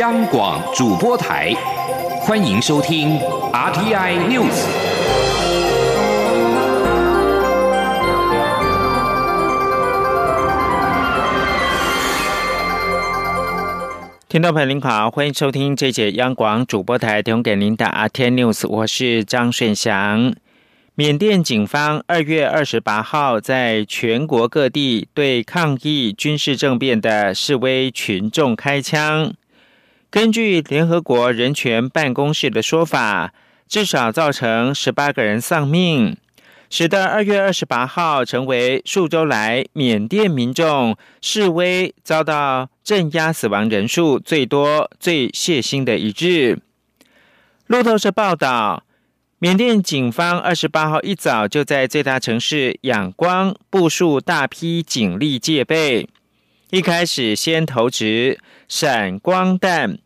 央广主播台，欢迎收听 RTI News。听众朋友您好，欢迎收听这节央广主播台提供给您的 R T News，我是张顺祥。缅甸警方二月二十八号在全国各地对抗议军事政变的示威群众开枪。根据联合国人权办公室的说法，至少造成十八个人丧命，使得二月二十八号成为数周来缅甸民众示威遭到镇压死亡人数最多、最血腥的一日。路透社报道，缅甸警方二十八号一早就在最大城市仰光部署大批警力戒备，一开始先投掷闪光弹。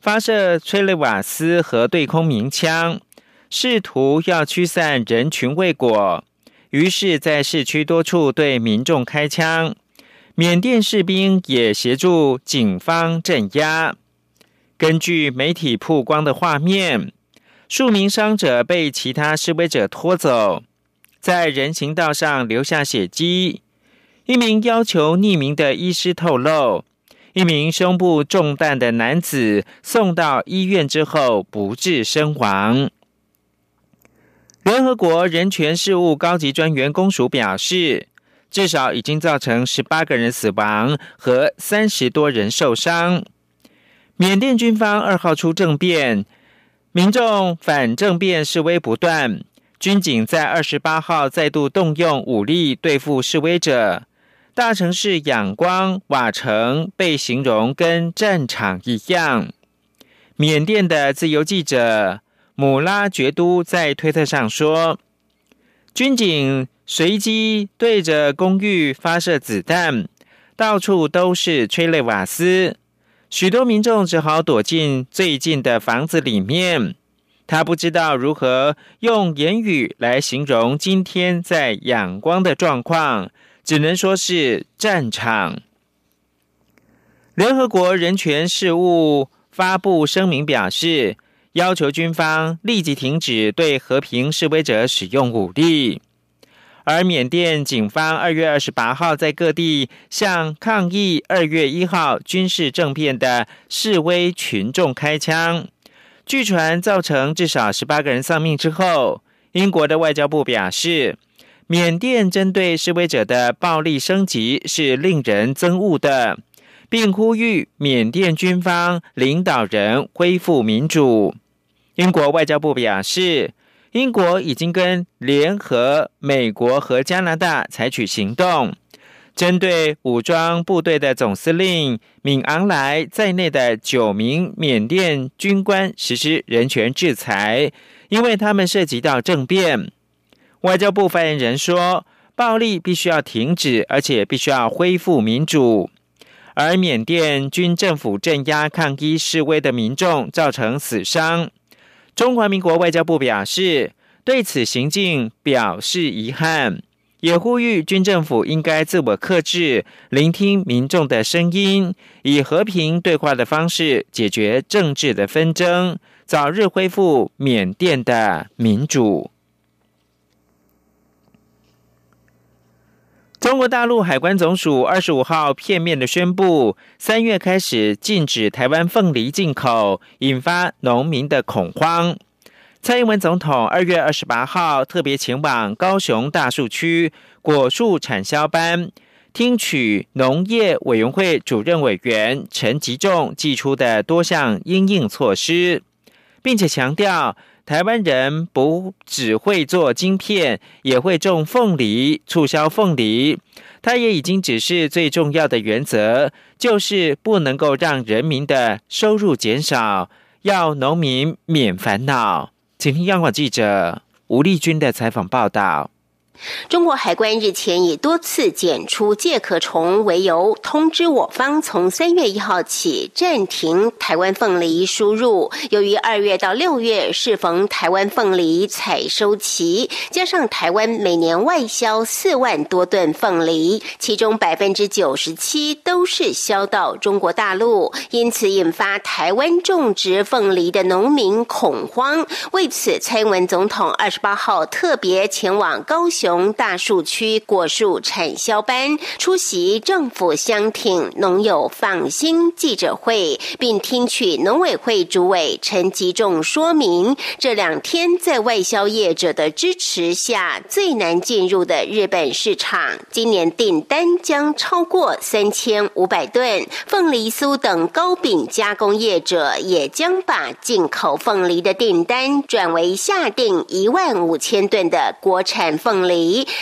发射催泪瓦斯和对空鸣枪，试图要驱散人群未果，于是，在市区多处对民众开枪。缅甸士兵也协助警方镇压。根据媒体曝光的画面，数名伤者被其他示威者拖走，在人行道上留下血迹。一名要求匿名的医师透露。一名胸部中弹的男子送到医院之后不治身亡。联合国人权事务高级专员公署表示，至少已经造成十八个人死亡和三十多人受伤。缅甸军方二号出政变，民众反政变示威不断，军警在二十八号再度动用武力对付示威者。大城市仰光瓦城被形容跟战场一样。缅甸的自由记者姆拉觉都在推特上说，军警随机对着公寓发射子弹，到处都是催泪瓦斯，许多民众只好躲进最近的房子里面。他不知道如何用言语来形容今天在仰光的状况。只能说是战场。联合国人权事务发布声明表示，要求军方立即停止对和平示威者使用武力。而缅甸警方二月二十八号在各地向抗议二月一号军事政变的示威群众开枪，据传造成至少十八个人丧命之后，英国的外交部表示。缅甸针对示威者的暴力升级是令人憎恶的，并呼吁缅甸军方领导人恢复民主。英国外交部表示，英国已经跟联合美国和加拿大采取行动，针对武装部队的总司令敏昂莱在内的九名缅甸军官实施人权制裁，因为他们涉及到政变。外交部发言人说：“暴力必须要停止，而且必须要恢复民主。”而缅甸军政府镇压抗议示威的民众，造成死伤。中华民国外交部表示，对此行径表示遗憾，也呼吁军政府应该自我克制，聆听民众的声音，以和平对话的方式解决政治的纷争，早日恢复缅甸的民主。中国大陆海关总署二十五号片面的宣布，三月开始禁止台湾凤梨进口，引发农民的恐慌。蔡英文总统二月二十八号特别前往高雄大树区果树产销班，听取农业委员会主任委员陈吉仲寄出的多项应应措施，并且强调。台湾人不只会做晶片，也会种凤梨、促销凤梨。他也已经只是最重要的原则，就是不能够让人民的收入减少，要农民免烦恼。请听央广记者吴丽君的采访报道。中国海关日前以多次检出介壳虫为由，通知我方从三月一号起暂停台湾凤梨输入。由于二月到六月适逢台湾凤梨采收期，加上台湾每年外销四万多吨凤梨，其中百分之九十七都是销到中国大陆，因此引发台湾种植凤梨的农民恐慌。为此，蔡英文总统二十八号特别前往高雄。从大树区果树产销班出席政府乡挺农友放心记者会，并听取农委会主委陈吉仲说明，这两天在外销业者的支持下，最难进入的日本市场，今年订单将超过三千五百吨。凤梨酥等糕饼加工业者也将把进口凤梨的订单转为下订一万五千吨的国产凤梨。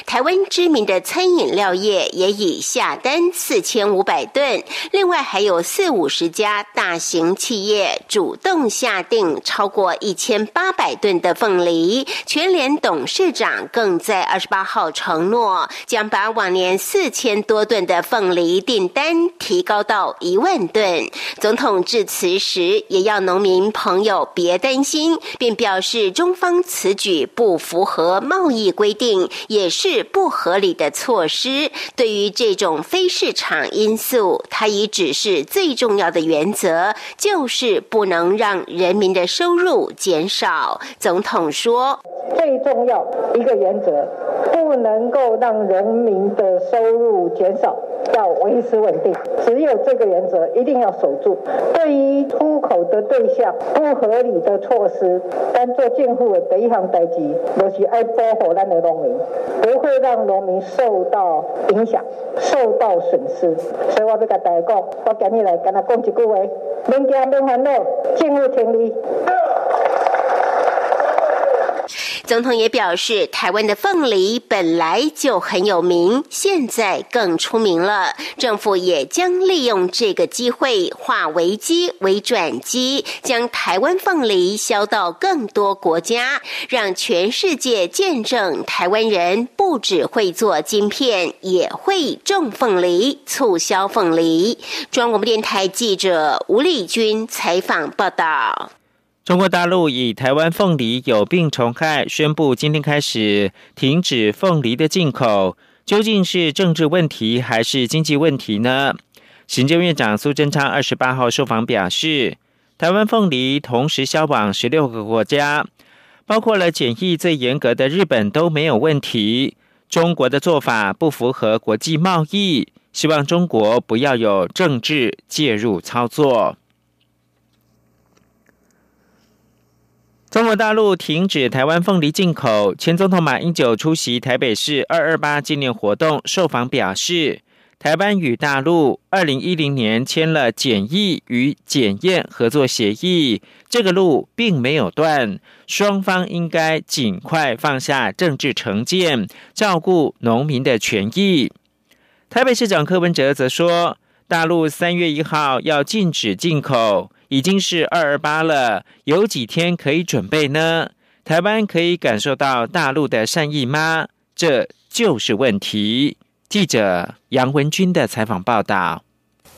台湾知名的餐饮料业也已下单四千五百吨，另外还有四五十家大型企业主动下定超过一千八百吨的凤梨。全联董事长更在二十八号承诺，将把往年四千多吨的凤梨订单提高到一万吨。总统致辞时也要农民朋友别担心，并表示中方此举不符合贸易规定。也是不合理的措施。对于这种非市场因素，他已指示最重要的原则就是不能让人民的收入减少。总统说：“最重要一个原则，不能够让人民的收入减少，要维持稳定。只有这个原则一定要守住。对于出口的对象，不合理的措施，单做政府的第一项代志，就是爱保护咱的农民。”不会让农民受到影响、受到损失，所以我要跟大家讲，我今日来跟他讲一句话：，免惊免烦恼，政府听你。总统也表示，台湾的凤梨本来就很有名，现在更出名了。政府也将利用这个机会，化危机为转机，将台湾凤梨销到更多国家，让全世界见证台湾人不只会做晶片，也会种凤梨、促销凤梨。中央广播电台记者吴丽君采访报道。中国大陆以台湾凤梨有病虫害，宣布今天开始停止凤梨的进口。究竟是政治问题还是经济问题呢？行政院长苏贞昌二十八号受访表示，台湾凤梨同时销往十六个国家，包括了检疫最严格的日本都没有问题。中国的做法不符合国际贸易，希望中国不要有政治介入操作。中国大陆停止台湾凤梨进口。前总统马英九出席台北市二二八纪念活动受访表示，台湾与大陆二零一零年签了检疫与检验合作协议，这个路并没有断，双方应该尽快放下政治成见，照顾农民的权益。台北市长柯文哲则说，大陆三月一号要禁止进口。已经是二二八了，有几天可以准备呢？台湾可以感受到大陆的善意吗？这就是问题。记者杨文军的采访报道。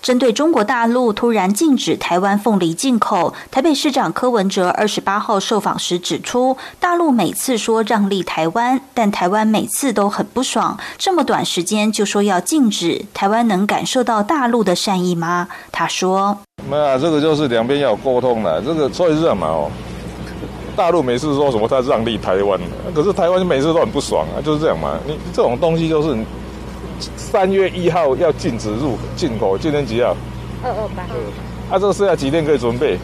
针对中国大陆突然禁止台湾凤梨进口，台北市长柯文哲二十八号受访时指出，大陆每次说让利台湾，但台湾每次都很不爽。这么短时间就说要禁止，台湾能感受到大陆的善意吗？他说：“没有，这个就是两边要有沟通的。这个所以是什么哦？大陆每次说什么他让利台湾，可是台湾每次都很不爽啊，就是这样嘛。你这种东西就是。”三月一号要禁止入进口，今天几号？二二八。啊，这个剩下几天可以准备？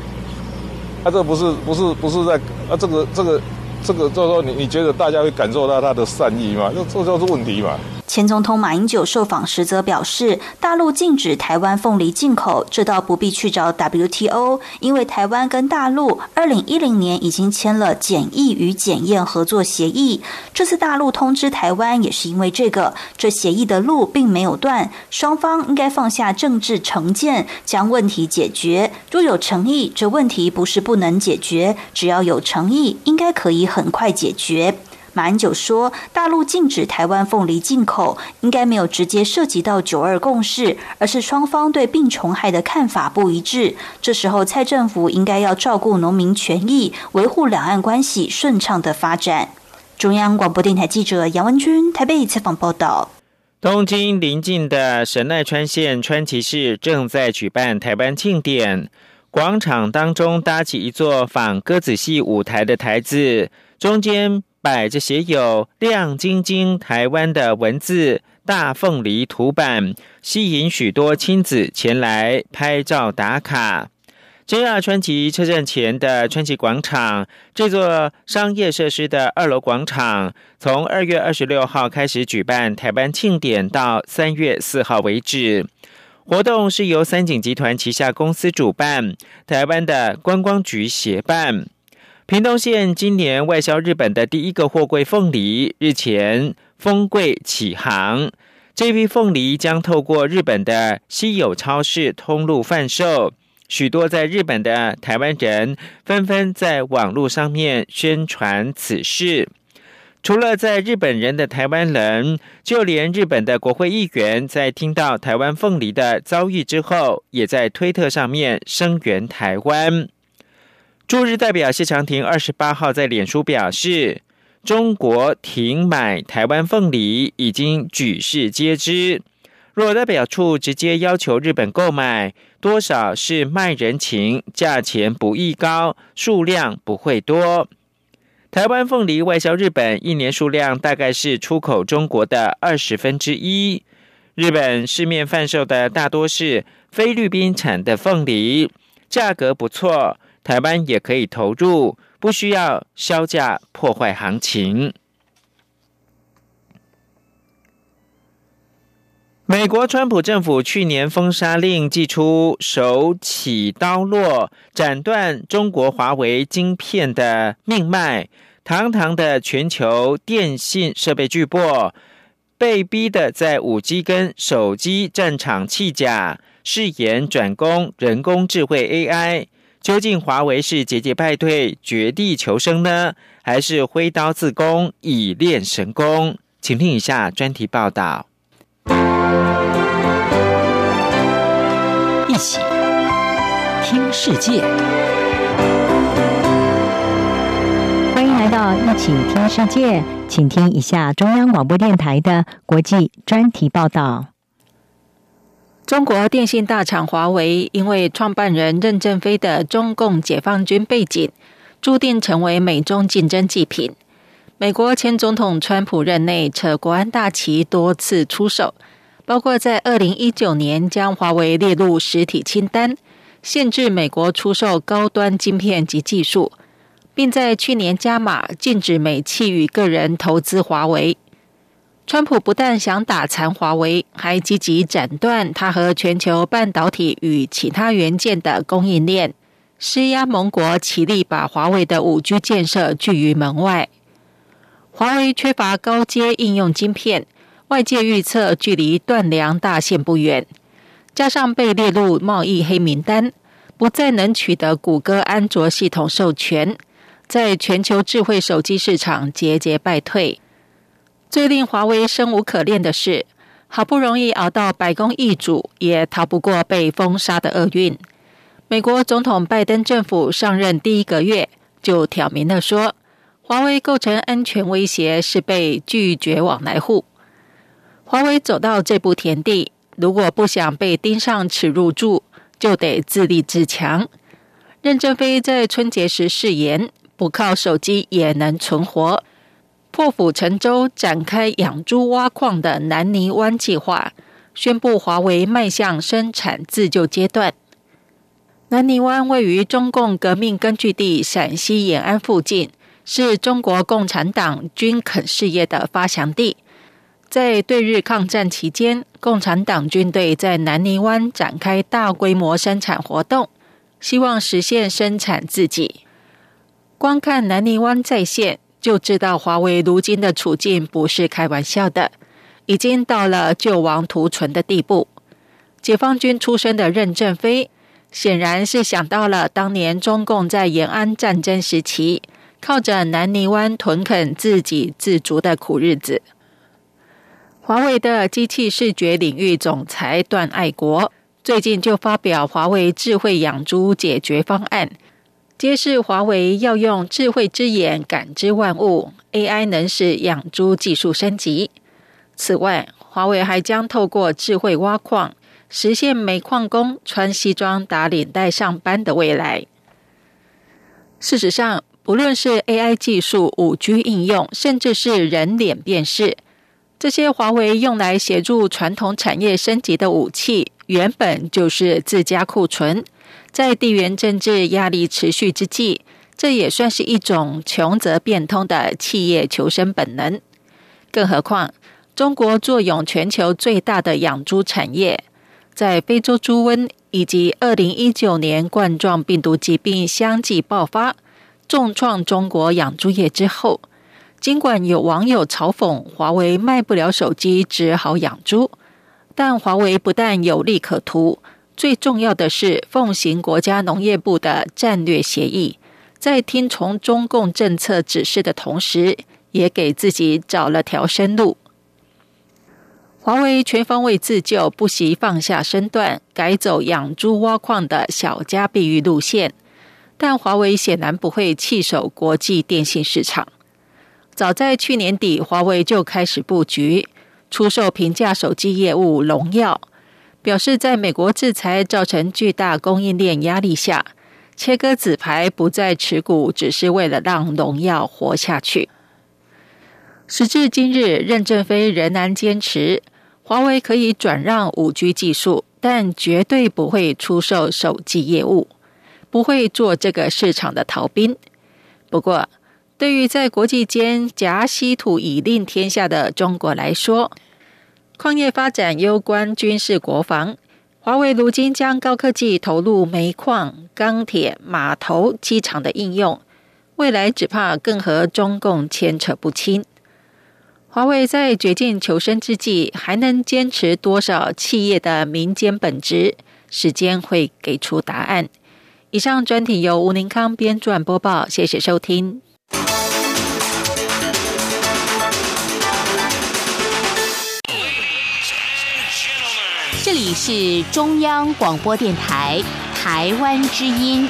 啊，这不是不是不是在啊，这个这个这个，就是说你你觉得大家会感受到他的善意吗？这这就是问题嘛。前总统马英九受访时则表示，大陆禁止台湾凤梨进口，这倒不必去找 WTO，因为台湾跟大陆二零一零年已经签了检疫与检验合作协议。这次大陆通知台湾，也是因为这个，这协议的路并没有断，双方应该放下政治成见，将问题解决。若有诚意，这问题不是不能解决，只要有诚意，应该可以很快解决。马英九说，大陆禁止台湾凤梨进口，应该没有直接涉及到九二共识，而是双方对病虫害的看法不一致。这时候，蔡政府应该要照顾农民权益，维护两岸关系顺畅的发展。中央广播电台记者杨文君台北采访报道。东京邻近的神奈川县川崎市正在举办台湾庆典，广场当中搭起一座仿歌子戏舞台的台子，中间。摆着写有“亮晶晶台湾”的文字，大凤梨图板吸引许多亲子前来拍照打卡。JR 川崎车站前的川崎广场，这座商业设施的二楼广场，从二月二十六号开始举办台湾庆典，到三月四号为止。活动是由三井集团旗下公司主办，台湾的观光局协办。屏东县今年外销日本的第一个货柜凤梨日前封柜启航，这批凤梨将透过日本的稀有超市通路贩售。许多在日本的台湾人纷纷在网络上面宣传此事。除了在日本人的台湾人，就连日本的国会议员在听到台湾凤梨的遭遇之后，也在推特上面声援台湾。驻日代表谢长廷二十八号在脸书表示，中国停买台湾凤梨已经举世皆知。若代表处直接要求日本购买，多少是卖人情，价钱不易高，数量不会多。台湾凤梨外销日本一年数量大概是出口中国的二十分之一。日本市面贩售的大多是菲律宾产的凤梨，价格不错。台湾也可以投入，不需要销价破坏行情。美国川普政府去年封杀令寄出，手起刀落，斩断中国华为晶片的命脉。堂堂的全球电信设备巨擘，被逼的在五 G 跟手机战场弃甲，誓言转攻人工智慧 AI。究竟华为是节节败退、绝地求生呢，还是挥刀自宫以练神功？请听以下专题报道。一起听世界，欢迎来到一起听世界，请听一下中央广播电台的国际专题报道。中国电信大厂华为因为创办人任正非的中共解放军背景，注定成为美中竞争祭品。美国前总统川普任内扯国安大旗多次出手，包括在二零一九年将华为列入实体清单，限制美国出售高端晶片及技术，并在去年加码禁止美企与个人投资华为。川普不但想打残华为，还积极斩断他和全球半导体与其他元件的供应链，施压盟国齐力把华为的五 G 建设拒于门外。华为缺乏高阶应用晶片，外界预测距离断粮大限不远。加上被列入贸易黑名单，不再能取得谷歌安卓系统授权，在全球智慧手机市场节节败退。最令华为生无可恋的是，好不容易熬到白宫易主，也逃不过被封杀的厄运。美国总统拜登政府上任第一个月，就挑明了说，华为构成安全威胁，是被拒绝往来户。华为走到这步田地，如果不想被盯上耻辱柱，就得自立自强。任正非在春节时誓言，不靠手机也能存活。破釜沉舟展开养猪挖矿的南泥湾计划，宣布华为迈向生产自救阶段。南泥湾位于中共革命根据地陕西延安附近，是中国共产党军垦事业的发祥地。在对日抗战期间，共产党军队在南泥湾展开大规模生产活动，希望实现生产自己。光看南泥湾在线。就知道华为如今的处境不是开玩笑的，已经到了救亡图存的地步。解放军出身的任正非，显然是想到了当年中共在延安战争时期靠着南泥湾屯垦自给自足的苦日子。华为的机器视觉领域总裁段爱国最近就发表华为智慧养猪解决方案，揭示华为要用智慧之眼感知万物，AI 能使养猪技术升级。此外，华为还将透过智慧挖矿，实现煤矿工穿西装打领带上班的未来。事实上，不论是 AI 技术、五 G 应用，甚至是人脸辨识，这些华为用来协助传统产业升级的武器，原本就是自家库存。在地缘政治压力持续之际，这也算是一种穷则变通的企业求生本能。更何况，中国坐拥全球最大的养猪产业，在非洲猪瘟以及二零一九年冠状病毒疾病相继爆发。重创中国养猪业之后，尽管有网友嘲讽华为卖不了手机，只好养猪，但华为不但有利可图，最重要的是奉行国家农业部的战略协议，在听从中共政策指示的同时，也给自己找了条生路。华为全方位自救，不惜放下身段，改走养猪挖矿的小家碧玉路线。但华为显然不会弃守国际电信市场。早在去年底，华为就开始布局出售平价手机业务，荣耀表示，在美国制裁造成巨大供应链压力下，切割子牌不再持股，只是为了让农药活下去。时至今日，任正非仍然坚持，华为可以转让五 G 技术，但绝对不会出售手机业务。不会做这个市场的逃兵。不过，对于在国际间夹稀土以令天下的中国来说，矿业发展攸关军事国防。华为如今将高科技投入煤矿、钢铁、码头、机场的应用，未来只怕更和中共牵扯不清。华为在绝境求生之际，还能坚持多少企业的民间本质？时间会给出答案。以上专题由吴宁康编撰播报，谢谢收听。里是中央广播电台台湾之音。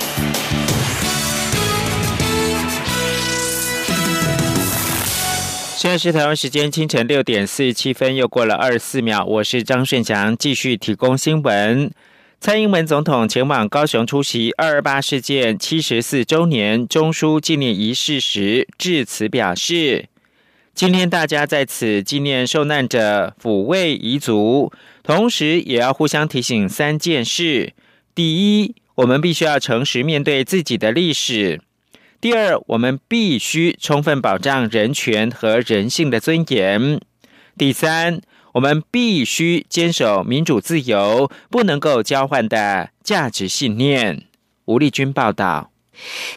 现在是台湾时间清晨六点四十七分，又过了二十四秒。我是张顺祥，继续提供新闻。蔡英文总统前往高雄出席二二八事件七十四周年中枢纪念仪式时，致辞表示：“今天大家在此纪念受难者，抚慰遗族，同时也要互相提醒三件事：第一，我们必须要诚实面对自己的历史；第二，我们必须充分保障人权和人性的尊严；第三。”我们必须坚守民主自由不能够交换的价值信念。吴立军报道。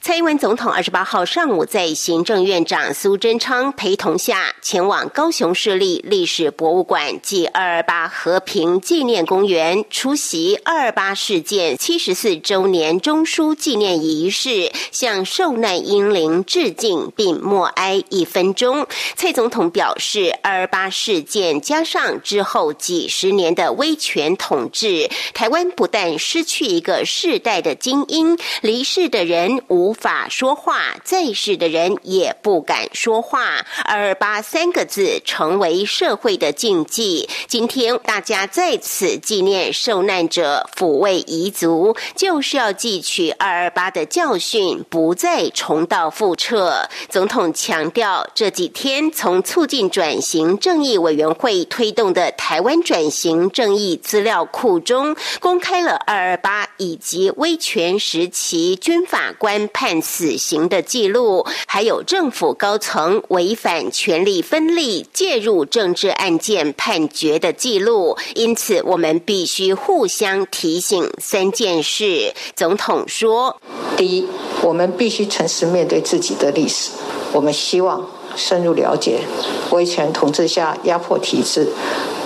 蔡英文总统二十八号上午在行政院长苏贞昌陪同下，前往高雄市立历史博物馆暨二二八和平纪念公园出席二二八事件七十四周年中枢纪念仪式，向受难英灵致敬并默哀一分钟。蔡总统表示，二二八事件加上之后几十年的威权统治，台湾不但失去一个世代的精英，离世的人。人无法说话，在世的人也不敢说话。二二八三个字成为社会的禁忌。今天大家在此纪念受难者，抚慰遗族，就是要汲取二二八的教训，不再重蹈覆辙。总统强调，这几天从促进转型正义委员会推动的台湾转型正义资料库中，公开了二二八以及威权时期军法。官判死刑的记录，还有政府高层违反权力分立、介入政治案件判决的记录，因此我们必须互相提醒三件事。总统说：第一，我们必须诚实面对自己的历史，我们希望深入了解威权统治下压迫体制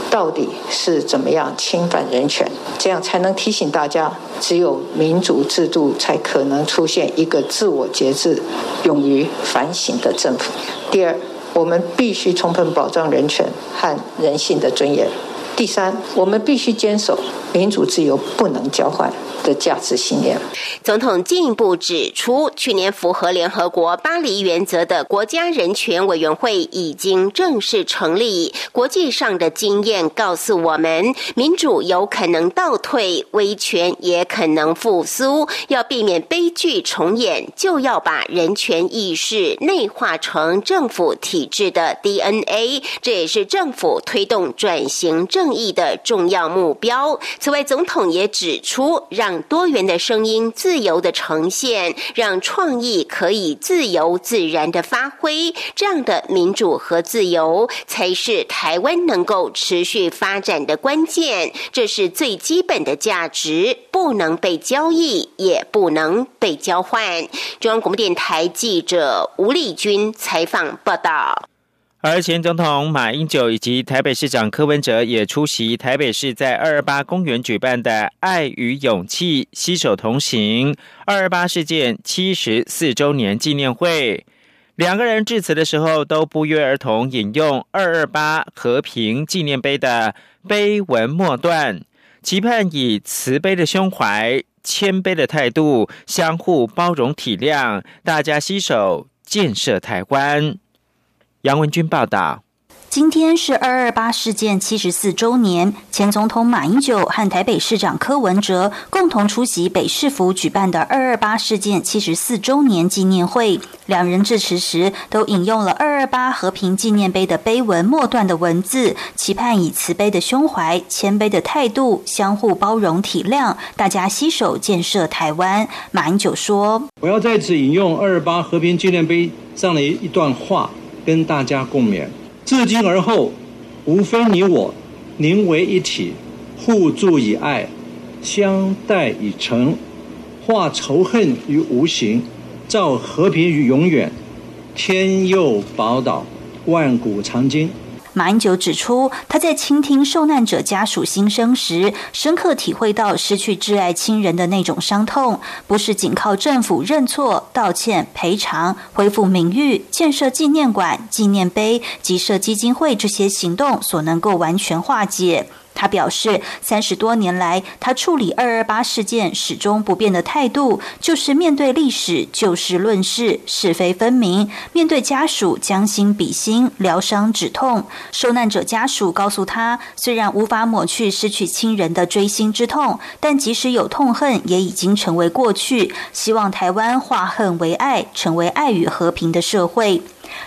到底是怎么样侵犯人权。这样才能提醒大家，只有民主制度才可能出现一个自我节制、勇于反省的政府。第二，我们必须充分保障人权和人性的尊严。第三，我们必须坚守民主自由不能交换。的价值信念。总统进一步指出，去年符合联合国巴黎原则的国家人权委员会已经正式成立。国际上的经验告诉我们，民主有可能倒退，威权也可能复苏。要避免悲剧重演，就要把人权意识内化成政府体制的 DNA。这也是政府推动转型正义的重要目标。此外，总统也指出，让多元的声音自由的呈现，让创意可以自由自然的发挥，这样的民主和自由才是台湾能够持续发展的关键。这是最基本的价值，不能被交易，也不能被交换。中央广播电台记者吴丽君采访报道。而前总统马英九以及台北市长柯文哲也出席台北市在二二八公园举办的“爱与勇气，携手同行”二二八事件七十四周年纪念会。两个人致辞的时候都不约而同引用二二八和平纪念碑的碑文末段，期盼以慈悲的胸怀、谦卑的态度，相互包容体谅，大家携手建设台湾。杨文军报道。今天是二二八事件七十四周年，前总统马英九和台北市长柯文哲共同出席北市府举办的二二八事件七十四周年纪念会。两人致辞时都引用了二二八和平纪念碑的碑文末段的文字，期盼以慈悲的胸怀、谦卑的态度，相互包容体谅，大家携手建设台湾。马英九说：“我要在此引用二二八和平纪念碑上的一段话，跟大家共勉。”至今而后，无非你我凝为一体，互助以爱，相待以诚，化仇恨于无形，造和平于永远。天佑宝岛，万古长今。马英九指出，他在倾听受难者家属心声时，深刻体会到失去挚爱亲人的那种伤痛，不是仅靠政府认错、道歉、赔偿、恢复名誉、建设纪念馆、纪念碑及设基金会这些行动所能够完全化解。他表示，三十多年来，他处理二二八事件始终不变的态度，就是面对历史就事论事，是非分明；面对家属将心比心，疗伤止痛。受难者家属告诉他，虽然无法抹去失去亲人的锥心之痛，但即使有痛恨，也已经成为过去。希望台湾化恨为爱，成为爱与和平的社会。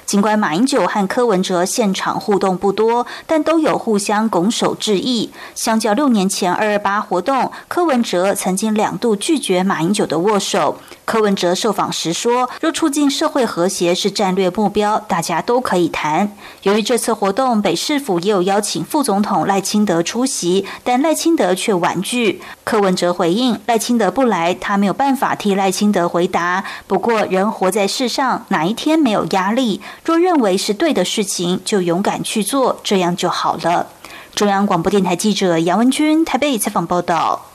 尽管马英九和柯文哲现场互动不多，但都有互相拱手致意。相较六年前二二八活动，柯文哲曾经两度拒绝马英九的握手。柯文哲受访时说：“若促进社会和谐是战略目标，大家都可以谈。”由于这次活动，北市府也有邀请副总统赖清德出席，但赖清德却婉拒。柯文哲回应：“赖清德不来，他没有办法替赖清德回答。不过，人活在世上，哪一天没有压力？若认为是对的事情，就勇敢去做，这样就好了。”中央广播电台记者杨文君台北采访报道。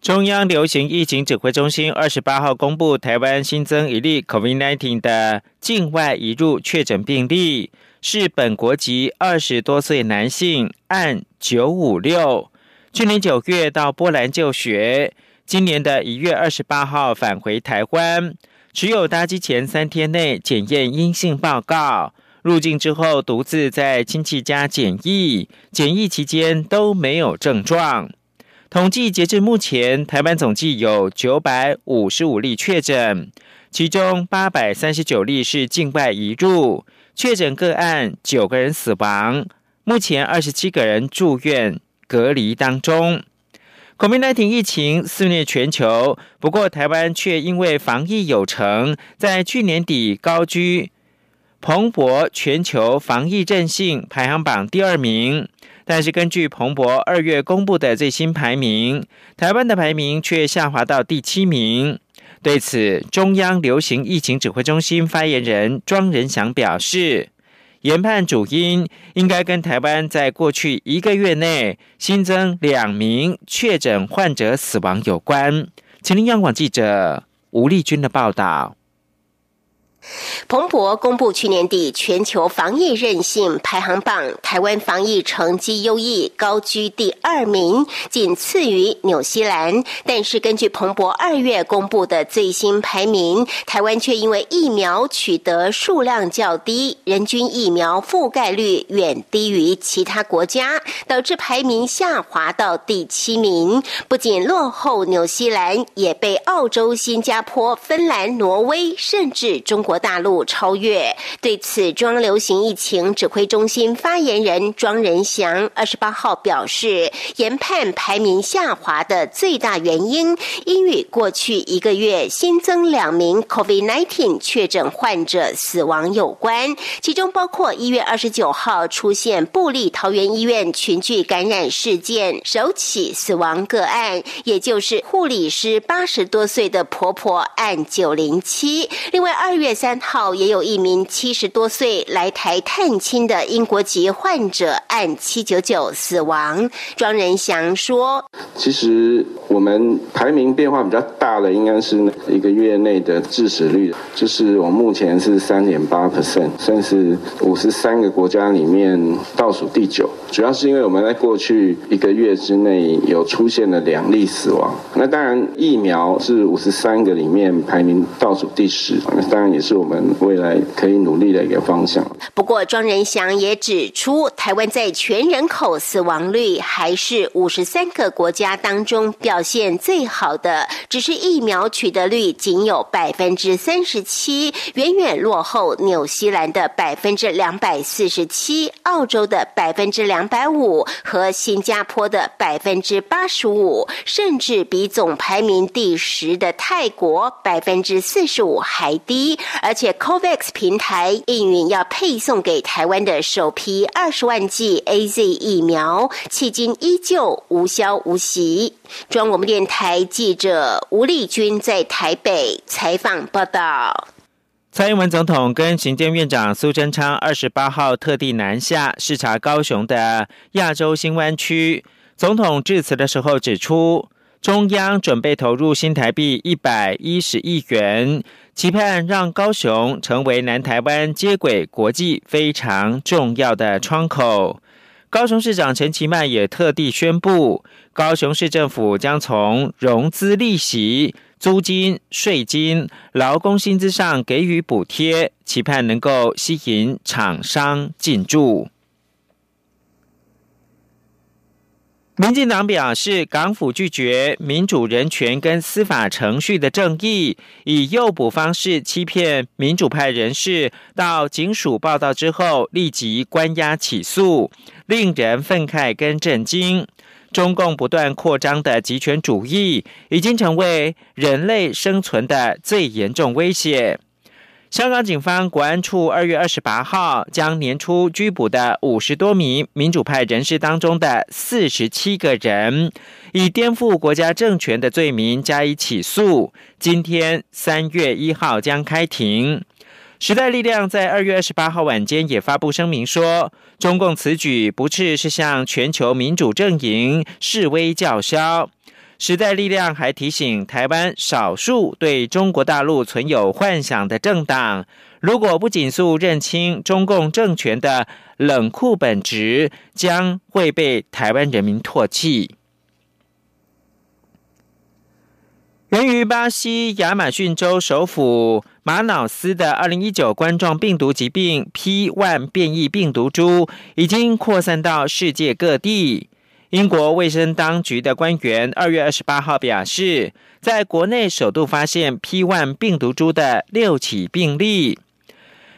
中央流行疫情指挥中心二十八号公布，台湾新增一例 COVID-19 的境外移入确诊病例，是本国籍二十多岁男性，按九五六，去年九月到波兰就学，今年的一月二十八号返回台湾，持有搭机前三天内检验阴性报告，入境之后独自在亲戚家检疫，检疫期间都没有症状。统计截至目前，台湾总计有九百五十五例确诊，其中八百三十九例是境外移入确诊个案，九个人死亡，目前二十七个人住院隔离当中。COVID-19 疫情肆虐全球，不过台湾却因为防疫有成，在去年底高居蓬勃全球防疫振兴排行榜第二名。但是，根据彭博二月公布的最新排名，台湾的排名却下滑到第七名。对此，中央流行疫情指挥中心发言人庄仁祥表示，研判主因应该跟台湾在过去一个月内新增两名确诊患者死亡有关。请听央广记者吴丽君的报道。彭博公布去年底全球防疫韧性排行榜，台湾防疫成绩优异，高居第二名，仅次于纽西兰。但是根据彭博二月公布的最新排名，台湾却因为疫苗取得数量较低，人均疫苗覆盖率远低于其他国家，导致排名下滑到第七名。不仅落后纽西兰，也被澳洲、新加坡、芬兰、挪威，甚至中。国大陆超越。对此，中央流行疫情指挥中心发言人庄仁祥二十八号表示，研判排名下滑的最大原因，应与过去一个月新增两名 COVID-19 确诊患者死亡有关，其中包括一月二十九号出现布利桃园医院群聚感染事件首起死亡个案，也就是护理师八十多岁的婆婆案九零七。另外，二月。三三号也有一名七十多岁来台探亲的英国籍患者按七九九死亡。庄仁祥说：“其实我们排名变化比较大的，应该是一个月内的致死率，就是我目前是三点八 percent，算是五十三个国家里面倒数第九。主要是因为我们在过去一个月之内有出现了两例死亡。那当然疫苗是五十三个里面排名倒数第十，那当然也是。”是我们未来可以努力的一个方向。不过，庄仁祥也指出，台湾在全人口死亡率还是五十三个国家当中表现最好的，只是疫苗取得率仅有百分之三十七，远远落后纽西兰的百分之两百四十七、澳洲的百分之两百五和新加坡的百分之八十五，甚至比总排名第十的泰国百分之四十五还低。而且，COVAX 平台应允要配送给台湾的首批二十万剂 A Z 疫苗，迄今依旧无消无息。中广电台记者吴丽君在台北采访报道。蔡英文总统跟行政院长苏贞昌二十八号特地南下视察高雄的亚洲新湾区。总统致辞的时候指出，中央准备投入新台币一百一十亿元。期盼让高雄成为南台湾接轨国际非常重要的窗口。高雄市长陈其迈也特地宣布，高雄市政府将从融资利息、租金、税金、劳工薪资上给予补贴，期盼能够吸引厂商进驻。民进党表示，港府拒绝民主人权跟司法程序的正义，以诱捕方式欺骗民主派人士，到警署报道之后立即关押起诉，令人愤慨跟震惊。中共不断扩张的集权主义，已经成为人类生存的最严重威胁。香港警方国安处二月二十八号将年初拘捕的五十多名民主派人士当中的四十七个人，以颠覆国家政权的罪名加以起诉。今天三月一号将开庭。时代力量在二月二十八号晚间也发布声明说，中共此举不啻是向全球民主阵营示威叫嚣。时代力量还提醒台湾少数对中国大陆存有幻想的政党，如果不紧速认清中共政权的冷酷本质，将会被台湾人民唾弃。源于巴西亚马逊州首府马瑙斯的二零一九冠状病毒疾病 P.1 变异病毒株，已经扩散到世界各地。英国卫生当局的官员二月二十八号表示，在国内首度发现 P1 病毒株的六起病例。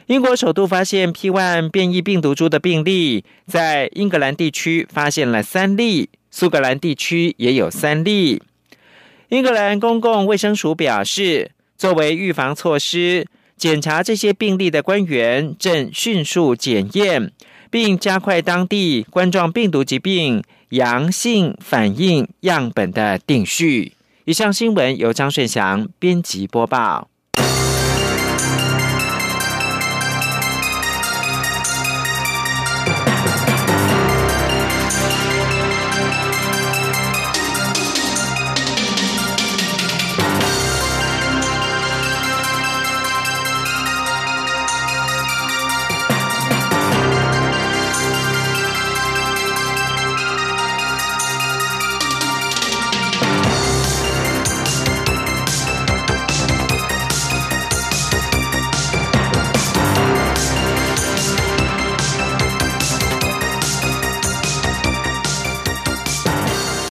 英国首度发现 P1 变异病毒株的病例，在英格兰地区发现了三例，苏格兰地区也有三例。英格兰公共卫生署表示，作为预防措施，检查这些病例的官员正迅速检验，并加快当地冠状病毒疾病。阳性反应样本的定序。以上新闻由张顺祥编辑播报。